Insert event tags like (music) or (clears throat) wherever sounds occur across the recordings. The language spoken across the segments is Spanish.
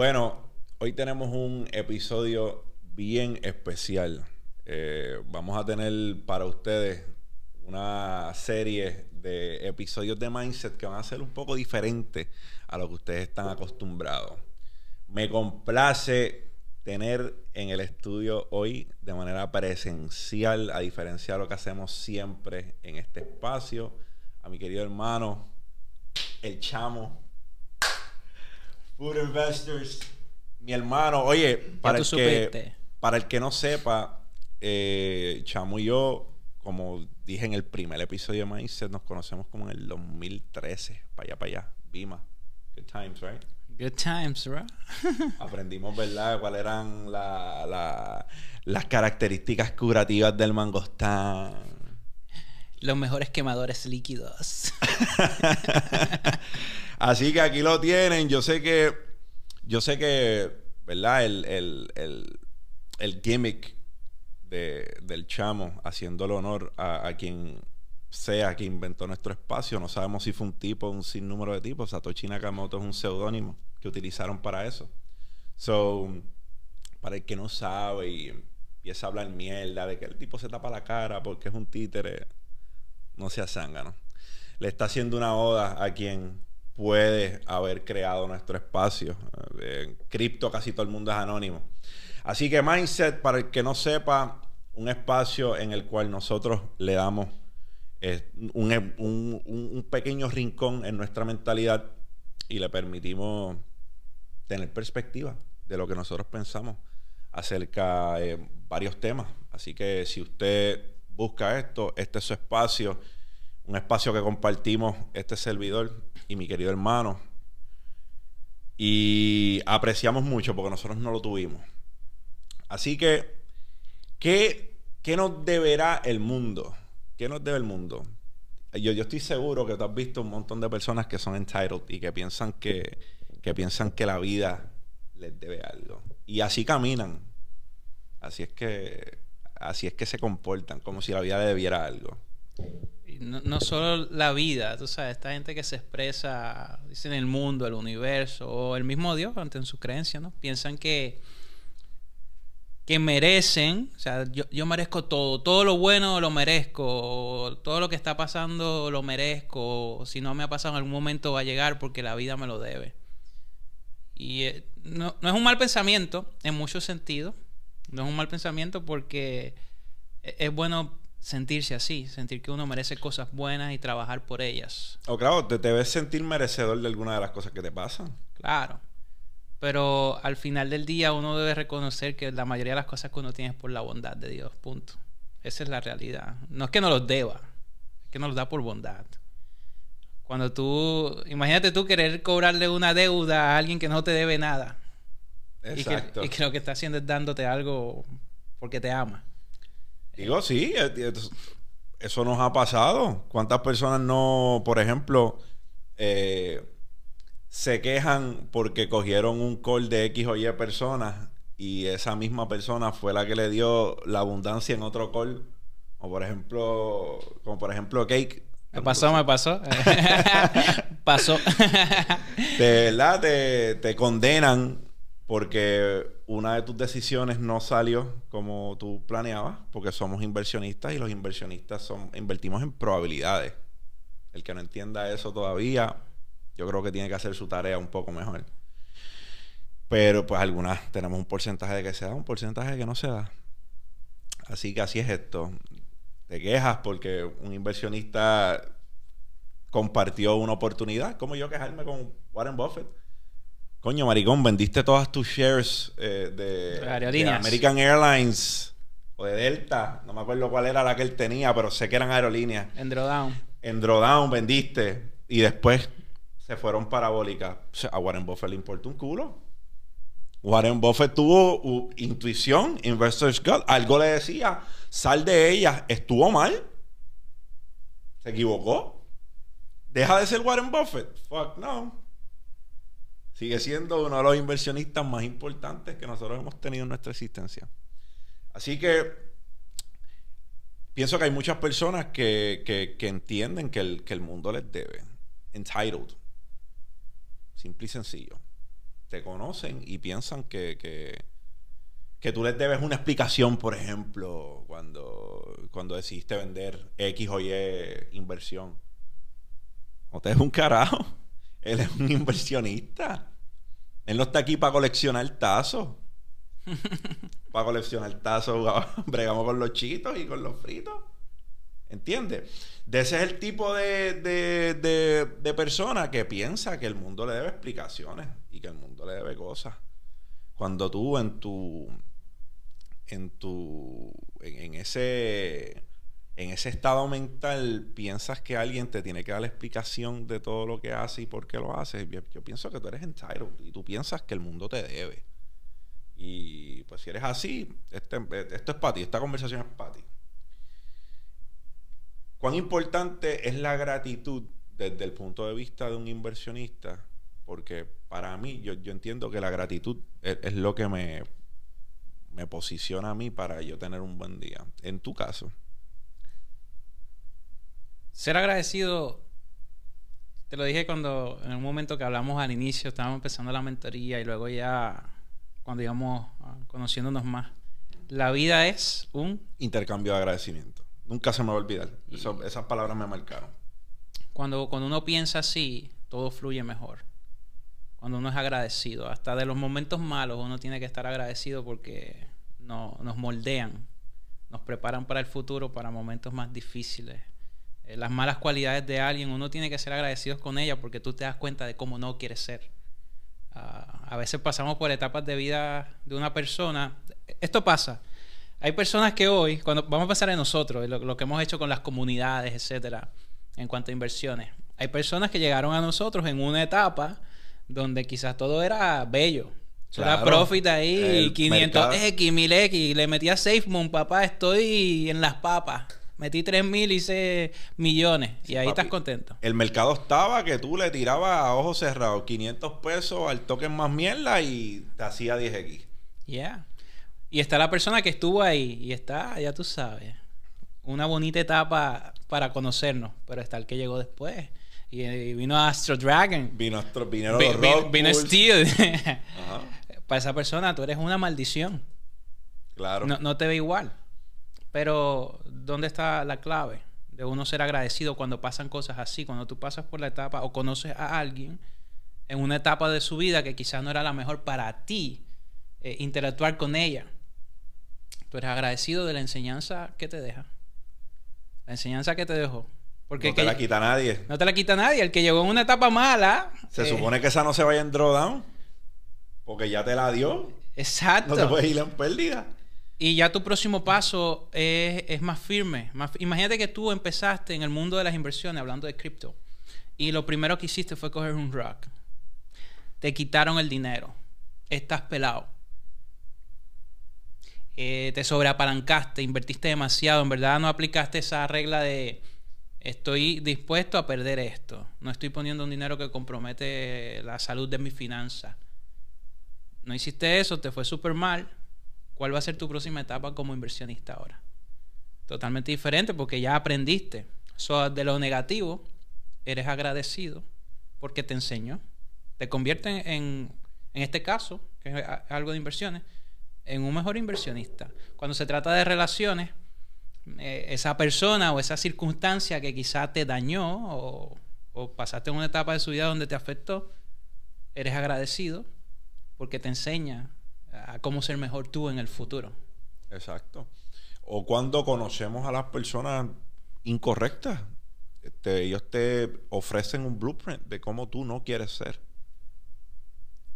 Bueno, hoy tenemos un episodio bien especial. Eh, vamos a tener para ustedes una serie de episodios de Mindset que van a ser un poco diferentes a lo que ustedes están acostumbrados. Me complace tener en el estudio hoy de manera presencial, a diferencia de lo que hacemos siempre en este espacio, a mi querido hermano, el chamo, Food Investors, mi hermano. Oye, para el, que, para el que no sepa, eh, chamo y yo, como dije en el primer episodio de Mindset, nos conocemos como en el 2013, para allá, para allá, Bima. Good times, right? Good times, bro. (laughs) Aprendimos, ¿verdad?, cuáles eran las características curativas del mangostán. Los mejores quemadores líquidos. (laughs) Así que aquí lo tienen. Yo sé que, yo sé que, ¿verdad? El, el, gimmick del chamo, haciéndole honor a, quien sea que inventó nuestro espacio. No sabemos si fue un tipo, un sinnúmero de tipos. Satoshi Nakamoto es un seudónimo que utilizaron para eso. So, para el que no sabe y empieza a hablar mierda de que el tipo se tapa la cara porque es un títere, no sea zángano. Le está haciendo una oda a quien puede haber creado nuestro espacio. En cripto casi todo el mundo es anónimo. Así que Mindset, para el que no sepa, un espacio en el cual nosotros le damos eh, un, un, pequeño rincón en nuestra mentalidad y le permitimos tener perspectiva de lo que nosotros pensamos acerca de varios temas. Así que si usted busca esto, este es su espacio, un espacio que compartimos este servidor y mi querido hermano. Y apreciamos mucho porque nosotros no lo tuvimos. Así que, ¿qué, qué nos deberá el mundo? ¿Qué nos debe el mundo? Yo, yo estoy seguro que tú has visto un montón de personas que son entitled y que piensan que que piensan que la vida les debe algo. Y así caminan. Así es que así es que se comportan, como si la vida le debiera algo. no, no, solo la vida, tú sabes, esta gente que se expresa, dicen el mundo, el universo, o el mismo Dios ante su creencia, ¿no? Piensan que, que merecen, o sea, yo, yo merezco todo, todo lo bueno lo merezco, todo lo que está pasando lo merezco, si no me ha pasado en algún momento va a llegar porque la vida me lo debe. Y eh, no, es un mal pensamiento en muchos sentidos. No es un mal pensamiento porque e, es bueno sentirse así, sentir que uno merece cosas buenas y trabajar por ellas. O claro, te debes sentir merecedor de alguna de las cosas que te pasan. Claro. Pero al final del día uno debe reconocer que la mayoría de las cosas que uno tiene es por la bondad de Dios. Punto. Esa es la realidad. No es que no los deba, es que nos los da por bondad. Cuando tú, imagínate tú querer cobrarle una deuda a alguien que no te debe nada. Exacto. Y que, lo que está haciendo es dándote algo porque te ama. Digo, sí, eh, eso nos ha pasado. ¿Cuántas personas no, por ejemplo, eh, se quejan porque cogieron un call de X o Y personas y esa misma persona fue la que le dio la abundancia en otro call? O por ejemplo, como por ejemplo Cake me pasó, me pasó. (laughs) (laughs) pasó. de verdad te, condenan porque una de tus decisiones no salió como tú planeabas, porque somos inversionistas y los inversionistas son invertimos en probabilidades. El que no entienda eso todavía, yo creo que tiene que hacer su tarea un poco mejor. Pero pues algunas tenemos un porcentaje de que se da, un porcentaje de que no se da. Así que así es esto te quejas porque un inversionista compartió una oportunidad. Como yo quejarme con Warren Buffett. Coño, maricón, vendiste todas tus shares eh, de, American Airlines o de Delta. No me acuerdo cuál era la que él tenía, pero sé que eran aerolíneas. En Drawdown. En Drawdown vendiste. Y después se fueron parabólicas. a Warren Buffett le importó un culo. Warren Buffett tuvo intuición, Investor's Gut. Algo le decía Sal de ella. ¿Estuvo mal? ¿Se equivocó? ¿Deja de ser Warren Buffett? Fuck no. Sigue siendo uno de los inversionistas más importantes que nosotros hemos tenido en nuestra existencia. Así que pienso que hay muchas personas que, entienden que el, que el mundo les debe. Entitled. Simple y sencillo. te conocen y piensan que, que, que tú les debes una explicación, por ejemplo, cuando, cuando decidiste vender X o Y inversión. No te es un carajo. (laughs) Él es un inversionista. Él no está aquí para coleccionar tazos. (laughs) para coleccionar tazos, (laughs) bregamos con los chitos y con los fritos. ¿Entiendes? De ese es el tipo de, de, de, persona que piensa que el mundo le debe explicaciones y que el mundo le debe cosas. Cuando tú en tu. en tu. en, ese. En ese estado mental piensas que alguien te tiene que dar la explicación de todo lo que hace y por qué lo hace. Yo, pienso que tú eres entitled y tú piensas que el mundo te debe. Y pues si eres así, este, esto es para ti, esta conversación es para ti. ¿Cuán importante es la gratitud desde el punto de vista de un inversionista? Porque para mí, yo, entiendo que la gratitud es, lo que me, me posiciona a mí para yo tener un buen día. En tu caso. Ser agradecido, te lo dije cuando en un momento que hablamos al inicio, estábamos empezando la mentoría y luego ya cuando íbamos ah, conociéndonos más. La vida es un intercambio de agradecimiento. Nunca se me va a olvidar. esas palabras me marcaron. Cuando, cuando uno piensa así, todo fluye mejor. Cuando uno es agradecido. Hasta de los momentos malos uno tiene que estar agradecido porque no, nos moldean, nos preparan para el futuro, para momentos más difíciles. Eh, las malas cualidades de alguien, uno tiene que ser agradecido con ellas porque tú te das cuenta de cómo no quieres ser. Ah, a veces pasamos por etapas de vida de una persona. Esto pasa. Hay personas que hoy, cuando vamos a pasar en nosotros, lo, que hemos hecho con las comunidades, etcétera, en cuanto a inversiones, hay personas que llegaron a nosotros en una etapa donde quizás todo era bello. era profit ahí, 500X, 1000X, le metía SafeMoon, papá, estoy en las papas. Metí 3 mil, hice millones. y ahí estás contento. El mercado estaba que tú le tirabas a ojos cerrados 500 pesos al token más mierda y te hacía 10X. Yeah. Y está la persona que estuvo ahí y está, ya tú sabes, una bonita etapa para conocernos, pero está el que llegó después. Y, vino Astro Dragon. Vino Astro, vino, vino, Steel. (laughs) Para esa persona tú eres una maldición. Claro. No, no te ve igual. Pero, ¿dónde está la clave? De uno ser agradecido cuando pasan cosas así, cuando tú pasas por la etapa o conoces a alguien en una etapa de su vida que quizás no era la mejor para ti, eh, interactuar con ella Tú eres agradecido de la enseñanza que te deja. La enseñanza que te dejó. Porque no te la quita nadie. No te la quita nadie. El que llegó en una etapa mala. Se eh, supone que esa no se vaya en drawdown. Porque ya te la dio. Exacto. No te puedes ir en pérdida. Y ya tu próximo paso es, más firme. imagínate que tú empezaste en el mundo de las inversiones hablando de cripto. Y lo primero que hiciste fue coger un rock. Te quitaron el dinero. Estás pelado eh, te sobreapalancaste, invertiste demasiado, en verdad no aplicaste esa regla de estoy dispuesto a perder esto, no estoy poniendo un dinero que compromete la salud de mi finanza. No hiciste eso, te fue súper mal. ¿Cuál va a ser tu próxima etapa como inversionista ahora? Totalmente diferente porque ya aprendiste. De lo negativo, eres agradecido porque te enseñó. Te convierte en, en este caso, que es algo de inversiones, en un mejor inversionista. Cuando se trata de relaciones, eh, esa persona o esa circunstancia que quizá te dañó o, pasaste en una etapa de su vida donde te afectó, eres agradecido porque te enseña a cómo ser mejor tú en el futuro. Exacto. O cuando conocemos a las personas incorrectas, este, ellos te ofrecen un blueprint de cómo tú no quieres ser.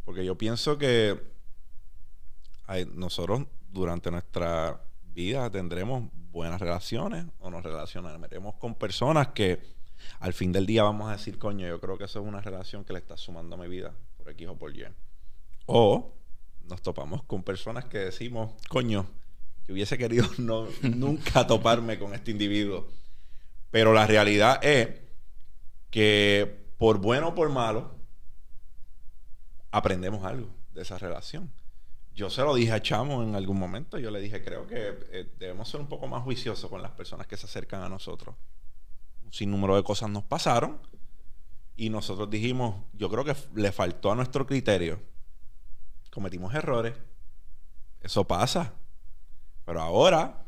Porque yo pienso que nosotros durante nuestra vida tendremos buenas relaciones o nos relacionaremos con personas que al fin del día vamos a decir, coño, yo creo que eso es una relación que le está sumando a mi vida por X o por Y. O nos topamos con personas que decimos, coño, yo hubiese querido (laughs) no, nunca toparme con este individuo. Pero la realidad es que por bueno o por malo, aprendemos algo de esa relación yo se lo dije a Chamo en algún momento. Yo le dije, creo que eh, debemos ser un poco más juiciosos con las personas que se acercan a nosotros. Un sinnúmero de cosas nos pasaron y nosotros dijimos, yo creo que le faltó a nuestro criterio cometimos errores. Eso pasa. Pero ahora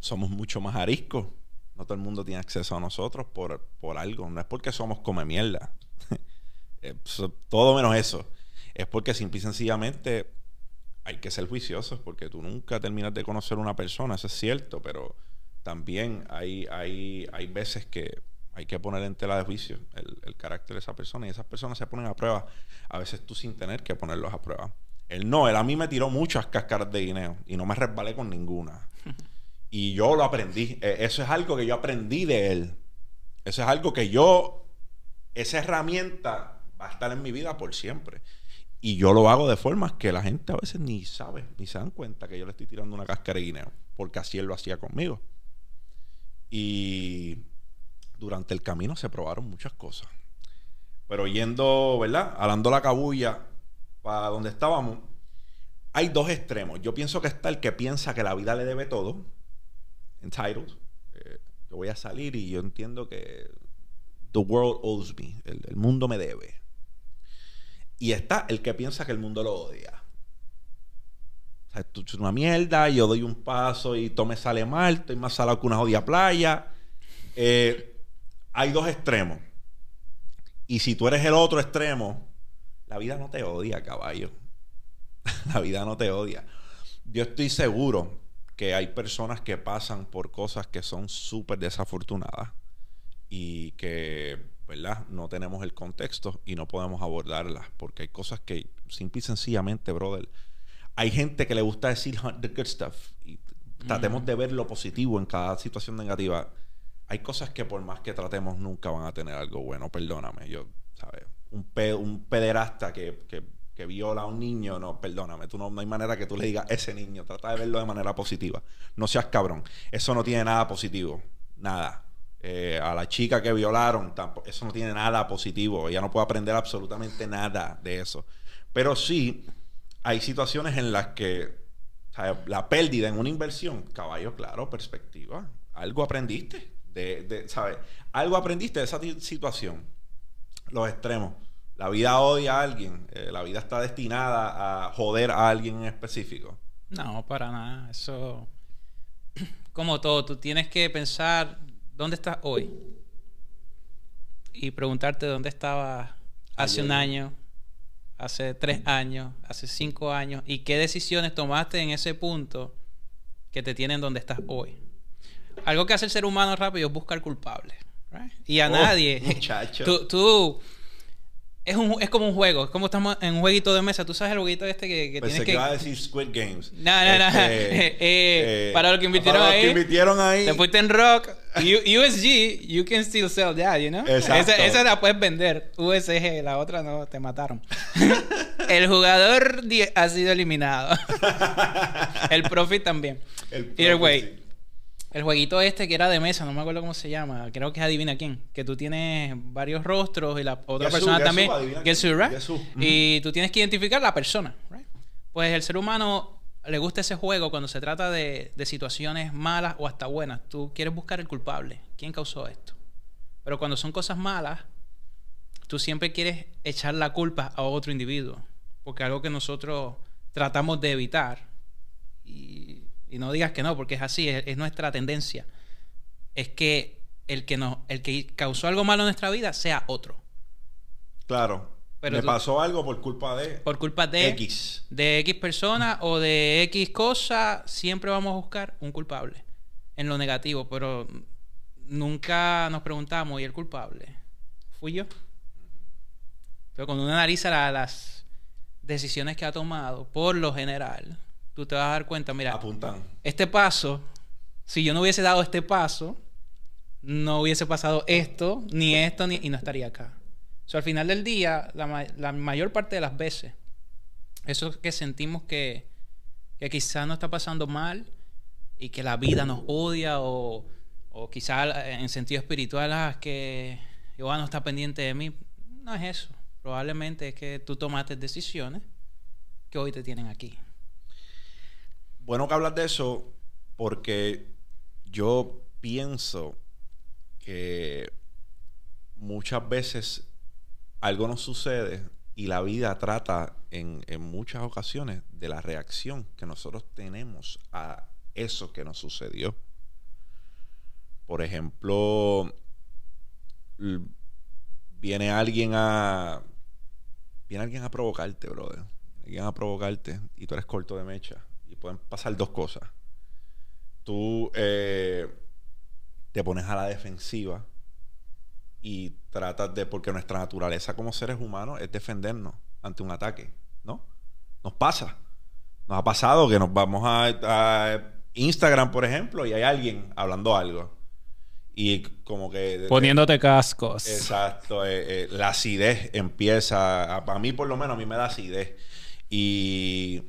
somos mucho más ariscos. No todo el mundo tiene acceso a nosotros por, por algo. No es porque somos come mierda. (laughs) Eh, todo menos eso. Es porque simple y sencillamente hay que ser juiciosos porque tú nunca terminas de conocer a una persona, eso es cierto, pero también hay, hay, hay veces que hay que poner en tela de juicio el, carácter de esa persona y esas personas se ponen a prueba, a veces tú sin tener que ponerlos a prueba. Él no, él a mí me tiró muchas cáscaras de guineo y no me resbalé con ninguna. (laughs) y yo lo aprendí. E, eso es algo que yo aprendí de él. Eso es algo que yo, esa herramienta va a estar en mi vida por siempre. Y yo lo hago de formas que la gente a veces ni sabe, ni se dan cuenta que yo le estoy tirando una cáscara de guineo, porque así él lo hacía conmigo. Y durante el camino se probaron muchas cosas. Pero yendo, ¿verdad? Alando la cabulla para donde estábamos, hay dos extremos. Yo pienso que está el que piensa que la vida le debe todo, entitled. Eh, yo voy a salir y yo entiendo que the world owes me, el, mundo me debe. Y está el que piensa que el mundo lo odia. O sea, esto es una mierda, yo doy un paso y todo me sale mal, estoy más salado que una jodida playa. Eh, hay dos extremos. Y si tú eres el otro extremo, la vida no te odia, caballo. (laughs) la vida no te odia. Yo estoy seguro que hay personas que pasan por cosas que son súper desafortunadas y que, ¿verdad? No tenemos el contexto y no podemos abordarlas porque hay cosas que, simple y sencillamente, brother, hay gente que le gusta decir the good stuff y tratemos de ver lo positivo en cada situación negativa hay cosas que por más que tratemos nunca van a tener algo bueno, perdóname, yo, ¿sabes? Un, un pederasta que, que, viola a un niño, no, perdóname, tú no, no hay manera que tú le digas ese niño, trata de verlo de manera positiva, no seas cabrón, eso no tiene nada positivo, nada. Eh, a la chica que violaron, eso no tiene nada positivo, ella no puede aprender absolutamente nada de eso. Pero sí, hay situaciones en las que la pérdida en una inversión, caballo, claro, perspectiva, algo aprendiste de, ¿sabes? Algo aprendiste de esa situación. Los extremos. La vida odia a alguien. Eh, la vida está destinada a joder a alguien en específico. No, para nada. Eso, (clears throat) como todo, tú tienes que pensar dónde estás hoy y preguntarte dónde estabas hace un año, hace tres años, hace cinco años y qué decisiones tomaste en ese punto que te tienen donde estás hoy algo que hace el ser humano rápido es buscar culpables. Y a oh, nadie. (laughs) Muchacho. Tú, tú es, un, es como un juego, es como estamos en un jueguito de mesa. Tú sabes el jueguito este que, que tienes que. iba a decir Squid Games. No, no, no. Este, eh, (laughs) eh, para los que invirtieron para ahí. Los que invirtieron ahí. Te fuiste en Rock. USG, you can still sell that, you know? Exacto. Esa, esa la puedes vender. USG, la otra no, te mataron. (laughs) el jugador ha sido eliminado. el profit también. El profit, Either way. El jueguito este que era de mesa, no me acuerdo cómo se llama, creo que es adivina quién, que tú tienes varios rostros y la otra persona también, Y tú tienes que identificar la persona, Pues el ser humano le gusta ese juego cuando se trata de, de situaciones malas o hasta buenas. Tú quieres buscar el culpable, quién causó esto. Pero cuando son cosas malas, tú siempre quieres echar la culpa a otro individuo, porque algo que nosotros tratamos de evitar. Y y no digas que no, porque es así, es, nuestra tendencia, es que el que, no, el que causó algo malo en nuestra vida sea otro. Claro. Pero Me pasó algo por culpa de... Por culpa de... X. De X persona o de X cosa, siempre vamos a buscar un culpable en lo negativo, pero nunca nos preguntamos, ¿y el culpable? ¿Fui yo? Pero cuando uno analiza las decisiones que ha tomado, por lo general, tú te vas a dar cuenta, mira, Apuntan. este paso, si yo no hubiese dado este paso, no hubiese pasado esto, ni esto, ni, y no estaría acá. O sea, al final del día, la, mayor parte de las veces, eso que sentimos que, que quizás no está pasando mal y que la vida nos odia o, o quizás en sentido espiritual, ah, que Jehová no está pendiente de mí, no es eso. Probablemente es que tú tomaste decisiones que hoy te tienen aquí bueno que hablas de eso porque yo pienso que muchas veces algo nos sucede Y la vida trata en, en muchas ocasiones de la reacción que nosotros tenemos a eso que nos sucedió. Por ejemplo, viene alguien a. Viene alguien a provocarte, brother. Alguien a provocarte y tú eres corto de mecha. Pueden pasar dos cosas. Tú eh, te pones a la defensiva y tratas de. Porque nuestra naturaleza como seres humanos es defendernos ante un ataque, ¿no? Nos pasa. Nos ha pasado que nos vamos a, a Instagram, por ejemplo, y hay alguien hablando algo y como que... Poniéndote cascos. Exacto. Eh, eh, la acidez empieza... Para mí, por lo menos, a mí me da acidez. Y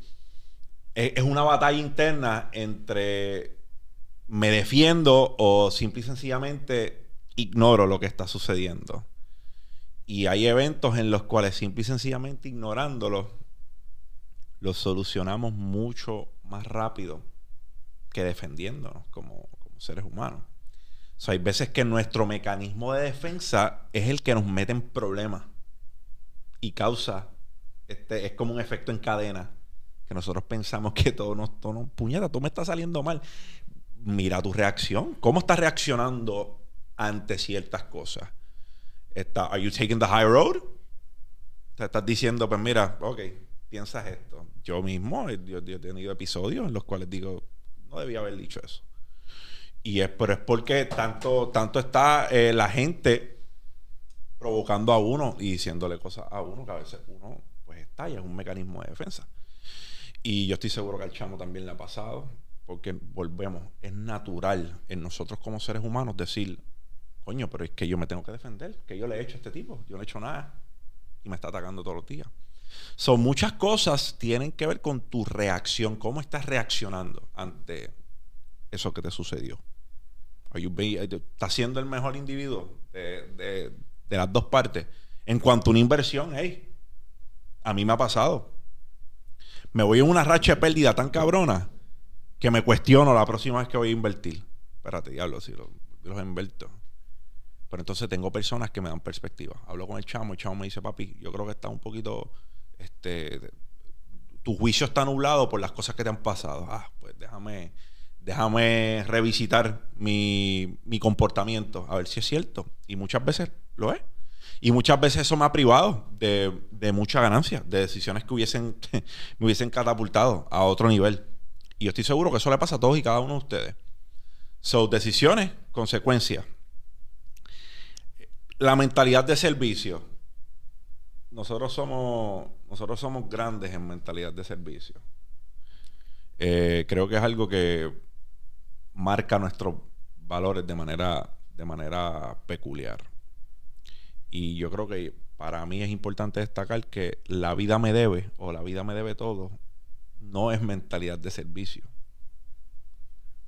es, una batalla interna entre me defiendo o simple y sencillamente ignoro lo que está sucediendo. Y hay eventos en los cuales simple y sencillamente ignorándolos, los solucionamos mucho más rápido que defendiéndonos como seres humanos hay veces que nuestro mecanismo de defensa es el que nos mete en problemas y causa, este, es como un efecto en cadena, que nosotros pensamos que todo nos, todo puñeta, todo me está saliendo mal. Mira tu reacción, cómo estás reaccionando ante ciertas cosas. Está, ¿Are you taking the high road? Te estás diciendo, pues mira, ok, piensas esto. Yo mismo, yo he tenido episodios en los cuales digo, no debía haber dicho eso. Y es, pero es porque tanto, tanto está eh, la gente provocando a uno y diciéndole cosas a uno que a veces uno pues estalla, es un mecanismo de defensa. Y yo estoy seguro que al chamo también le ha pasado, porque volvemos, es natural en nosotros como seres humanos decir, coño, pero es que yo me tengo que defender, que yo le he hecho a este tipo, yo no he hecho nada y me está atacando todos los días. Son muchas cosas tienen que ver con tu reacción, cómo estás reaccionando ante eso que te sucedió. Está siendo el mejor individuo de, las dos partes. En cuanto a una inversión, hey, a mí me ha pasado. Me voy en una racha de pérdida tan cabrona que me cuestiono la próxima vez que voy a invertir. Espérate, diablo, si los, los inverto. Pero entonces tengo personas que me dan perspectiva. Hablo con el chamo, el chamo me dice, papi, yo creo que está un poquito, este, tu juicio está nublado por las cosas que te han pasado. Ah, pues déjame, déjame revisitar mi, comportamiento, a ver si es cierto. Y muchas veces lo es. Y muchas veces eso me ha privado de, de mucha ganancia, de decisiones que hubiesen, (laughs) me hubiesen catapultado a otro nivel. Y yo estoy seguro que eso le pasa a todos y cada uno de ustedes. Son decisiones, consecuencias. La mentalidad de servicio. Nosotros somos, nosotros somos grandes en mentalidad de servicio. Eh, creo que es algo que marca nuestros valores de manera, de manera peculiar. Y yo creo que para mí es importante destacar que la vida me debe o la vida me debe todo no es mentalidad de servicio.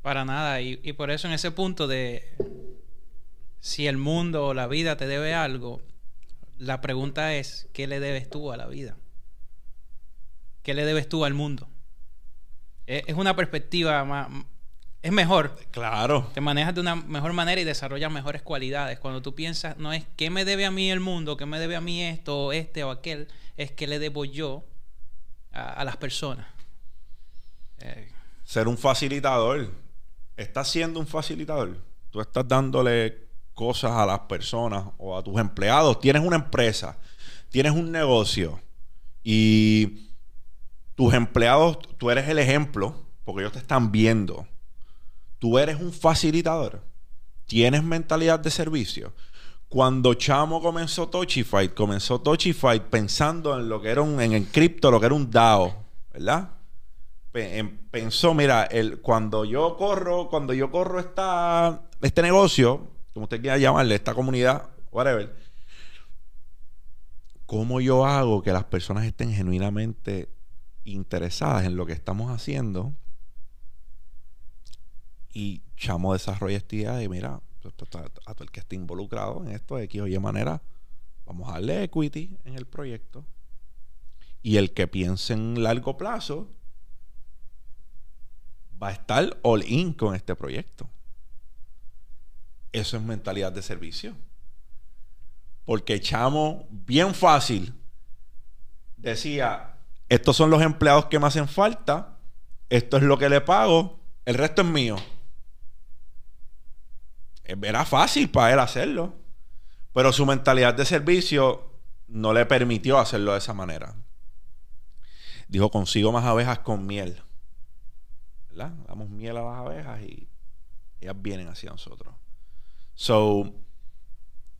Para nada. Y, y por eso en ese punto de si el mundo o la vida te debe algo, la pregunta es, ¿qué le debes tú a la vida? ¿Qué le debes tú al mundo? Es una perspectiva más, es mejor. Claro. Te manejas de una mejor manera y desarrollas mejores cualidades. Cuando tú piensas, no es qué me debe a mí el mundo, qué me debe a mí esto, este o aquel, es qué le debo yo a, las personas. Eh. Ser un facilitador. Estás siendo un facilitador. Tú estás dándole cosas a las personas o a tus empleados. Tienes una empresa, tienes un negocio y tus empleados, tú eres el ejemplo porque ellos te están viendo tú eres un facilitador, tienes mentalidad de servicio. Cuando Chamo comenzó Touchyfight, comenzó Touchyfight pensando en lo que era un, en el cripto, lo que era un DAO, ¿verdad? Pensó, mira, el, cuando yo corro, cuando yo corro esta, este negocio, como usted quiera llamarle, esta comunidad, whatever, ¿cómo yo hago que las personas estén genuinamente interesadas en lo que estamos haciendo? Y Chamo desarrolla esta idea y mira, a todo el que esté involucrado en esto de X o Y manera, vamos a darle equity en el proyecto. Y el que piense en largo plazo va a estar all in con este proyecto. Eso es mentalidad de servicio. Porque Chamo, bien fácil, decía, estos son los empleados que me hacen falta, esto es lo que le pago, el resto es mío. Era fácil para él hacerlo, pero su mentalidad de servicio no le permitió hacerlo de esa manera. Dijo, consigo más abejas con miel. ¿Verdad? Damos miel a las abejas y ellas vienen hacia nosotros. So,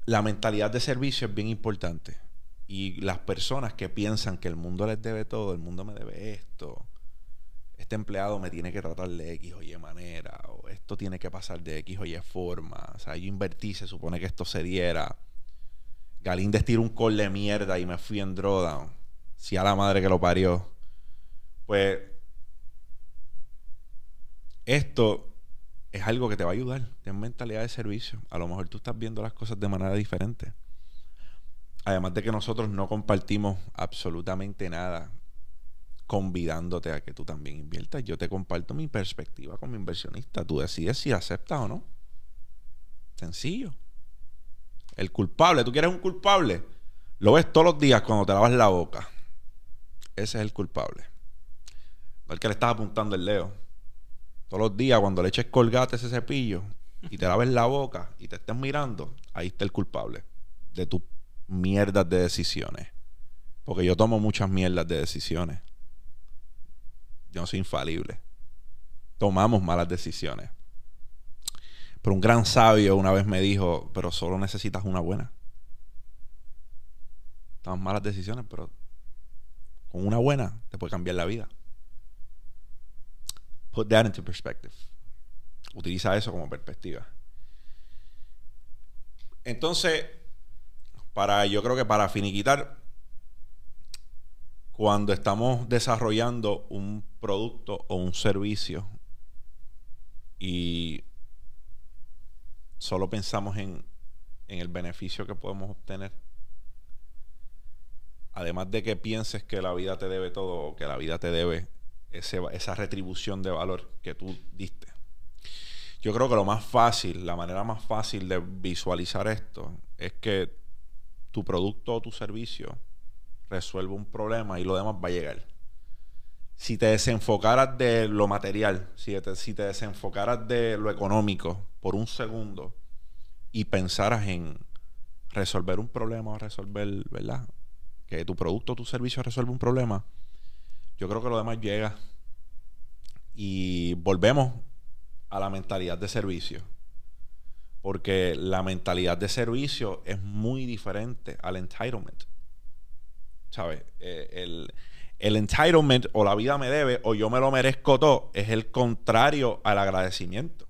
la mentalidad de servicio es bien importante. Y las personas que piensan que el mundo les debe todo, el mundo me debe esto, este empleado me tiene que tratar de X o Y manera, o esto tiene que pasar de X o Y forma. O sea, yo invertí, se supone que esto se diera. Galíndez tiró un call de mierda y me fui en drawdown. Si a la madre que lo parió. Pues esto es algo que te va a ayudar. Ten mentalidad de servicio. A lo mejor tú estás viendo las cosas de manera diferente. Además de que nosotros no compartimos absolutamente nada convidándote a que tú también inviertas. Yo te comparto mi perspectiva como inversionista. Tú decides si aceptas o no. Sencillo. El culpable, ¿tú quieres un culpable? Lo ves todos los días cuando te lavas la boca. Ese es el culpable. No el que le estás apuntando el dedo. Todos los días cuando le eches colgate ese cepillo y te laves la boca y te estés mirando, ahí está el culpable de tus mierdas de decisiones. Porque yo tomo muchas mierdas de decisiones. Yo no soy infalible. Tomamos malas decisiones. Pero un gran sabio una vez me dijo, pero solo necesitas una buena. Tomas malas decisiones, pero con una buena te puede cambiar la vida. Put that into perspective. Utiliza eso como perspectiva. Entonces, para, yo creo que para finiquitar, cuando estamos desarrollando un producto o un servicio y solo pensamos en, en el beneficio que podemos obtener, además de que pienses que la vida te debe todo o que la vida te debe esa retribución de valor que tú diste. Yo creo que lo más fácil, la manera más fácil de visualizar esto es que tu producto o tu servicio resuelve un problema y lo demás va a llegar. Si te desenfocaras de lo material, si te, si te desenfocaras de lo económico por un segundo y pensaras en resolver un problema o resolver, ¿verdad? Que tu producto o tu servicio resuelve un problema, yo creo que lo demás llega. Y volvemos a la mentalidad de servicio. Porque la mentalidad de servicio es muy diferente al entitlement. ¿Sabes? Eh, el, el entitlement o la vida me debe o yo me lo merezco todo es el contrario al agradecimiento.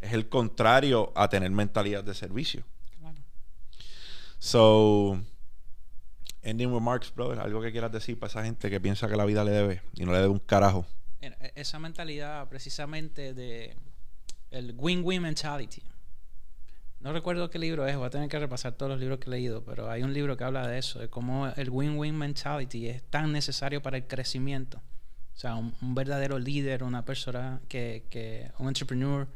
Es el contrario a tener mentalidad de servicio. Claro. So, ending remarks, brother, algo que quieras decir para esa gente que piensa que la vida le debe y no le debe un carajo. E, esa mentalidad precisamente de el win-win mentality. No recuerdo qué libro es, voy a tener que repasar todos los libros que he leído, pero hay un libro que habla de eso, de cómo el win-win mentality es tan necesario para el crecimiento. O sea, un, verdadero líder, una persona que, que, un entrepreneur,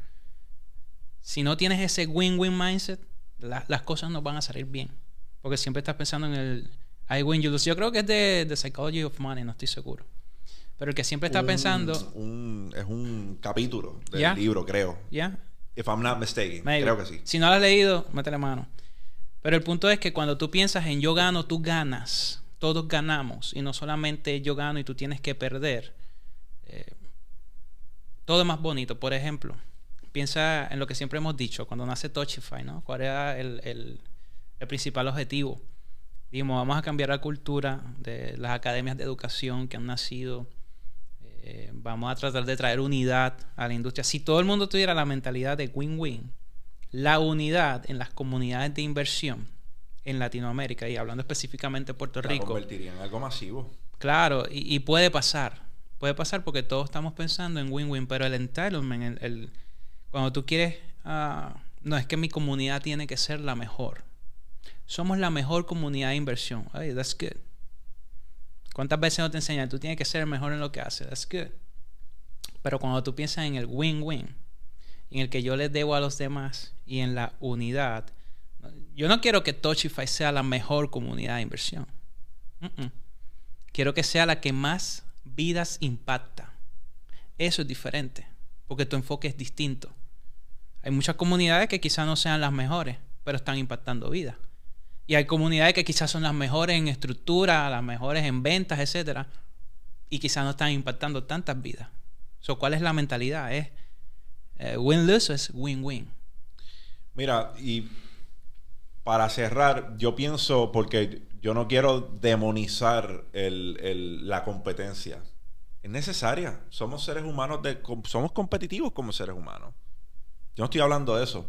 si no tienes ese win-win mindset, las cosas no van a salir bien. Porque siempre estás pensando en el I win, you lose. Yo creo que es de The Psychology of Money, no estoy seguro. Pero el que siempre está pensando. es un capítulo del libro, creo. ¿Ya? If I'm not mistaken. Creo que sí. Si no lo has leído, métele mano. Pero el punto es que cuando tú piensas en yo gano, tú ganas. Todos ganamos. Y no solamente yo gano y tú tienes que perder. Eh, todo es más bonito. Por ejemplo, piensa en lo que siempre hemos dicho cuando nace Touchify, ¿no? ¿Cuál era el, el, el principal objetivo? Dijimos, vamos a cambiar la cultura de las academias de educación que han nacido eh, vamos a tratar de traer unidad a la industria. Si todo el mundo tuviera la mentalidad de win-win, la unidad en las comunidades de inversión en Latinoamérica y hablando específicamente de Puerto Rico. convertiría en algo masivo. Claro, y, puede pasar. Puede pasar porque todos estamos pensando en win-win, pero el entitlement, el, cuando tú quieres, ah, no es que mi comunidad tiene que ser la mejor. Somos la mejor comunidad de inversión. Hey, that's good. ¿Cuántas veces no te enseñan? Tú tienes que ser mejor en lo que haces. That's good. Pero cuando tú piensas en el win-win, en el que yo les debo a los demás y en la unidad, yo no quiero que Touchify sea la mejor comunidad de inversión. Quiero que sea la que más vidas impacta. Eso es diferente, porque tu enfoque es distinto. Hay muchas comunidades que quizás no sean las mejores, pero están impactando vidas. Y hay comunidades que quizás son las mejores en estructura, las mejores en ventas, etcétera, y quizás no están impactando tantas vidas. So, ¿Cuál es la mentalidad? ¿Es eh, win-lose es win-win? Mira, y para cerrar, yo pienso, porque yo no quiero demonizar el- el- la competencia. Es necesaria. Somos seres humanos, de, somos competitivos como seres humanos. Yo no estoy hablando de eso.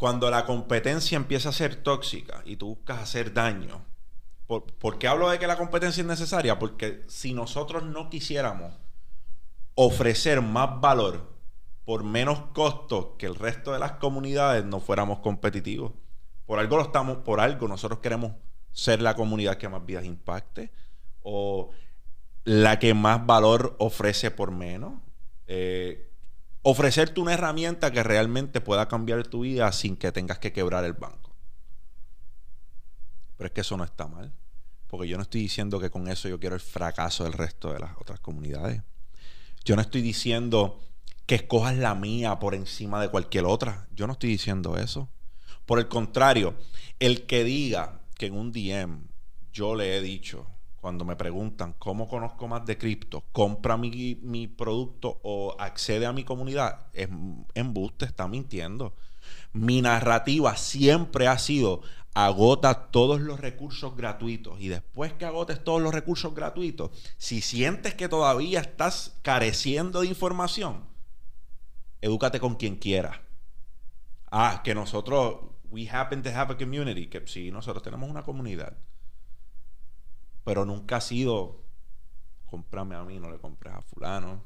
Cuando la competencia empieza a ser tóxica y tú buscas hacer daño, ¿por, por qué hablo de que la competencia es necesaria? Porque si nosotros no quisiéramos ofrecer más valor por menos costo que el resto de las comunidades, no fuéramos competitivos. Por algo lo estamos, por algo nosotros queremos ser la comunidad que más vidas impacte o la que más valor ofrece por menos. Eh, ofrecerte una herramienta que realmente pueda cambiar tu vida sin que tengas que quebrar el banco. Pero es que eso no está mal. Porque yo no estoy diciendo que con eso yo quiero el fracaso del resto de las otras comunidades. Yo no estoy diciendo que escojas la mía por encima de cualquier otra. Yo no estoy diciendo eso. Por el contrario, el que diga que en un DM yo le he dicho, cuando me preguntan cómo conozco más de cripto, compra mi, mi producto o accede a mi comunidad, es embuste, está mintiendo. Mi narrativa siempre ha sido agota todos los recursos gratuitos y después que agotes todos los recursos gratuitos, si sientes que todavía estás careciendo de información, edúcate con quien quiera. Ah, que nosotros, we happen to have a community, que sí, nosotros tenemos una comunidad. Pero nunca ha sido, cómprame a mí, no le compres a fulano.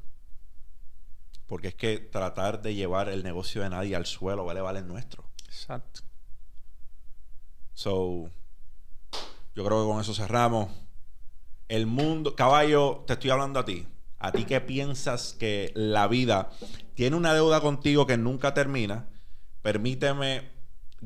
Porque es que tratar de llevar el negocio de nadie al suelo vale, vale el nuestro. Exacto. So, yo creo que con eso cerramos. El mundo, caballo, te estoy hablando a ti. A ti que piensas que la vida tiene una deuda contigo que nunca termina, permíteme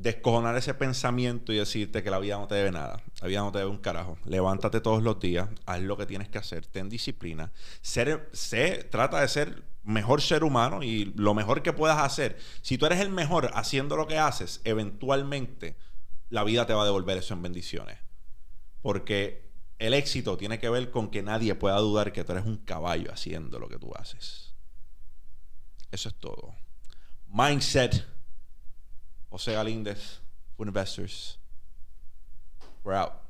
descojonar ese pensamiento y decirte que la vida no te debe nada. La vida no te debe un carajo. Levántate todos los días, haz lo que tienes que hacer, ten disciplina. Ser, sé, trata de ser mejor ser humano y lo mejor que puedas hacer. Si tú eres el mejor haciendo lo que haces, eventualmente la vida te va a devolver eso en bendiciones. Porque el éxito tiene que ver con que nadie pueda dudar que tú eres un caballo haciendo lo que tú haces. Eso es todo. Mindset. José Galíndez, Food Investors. We're out.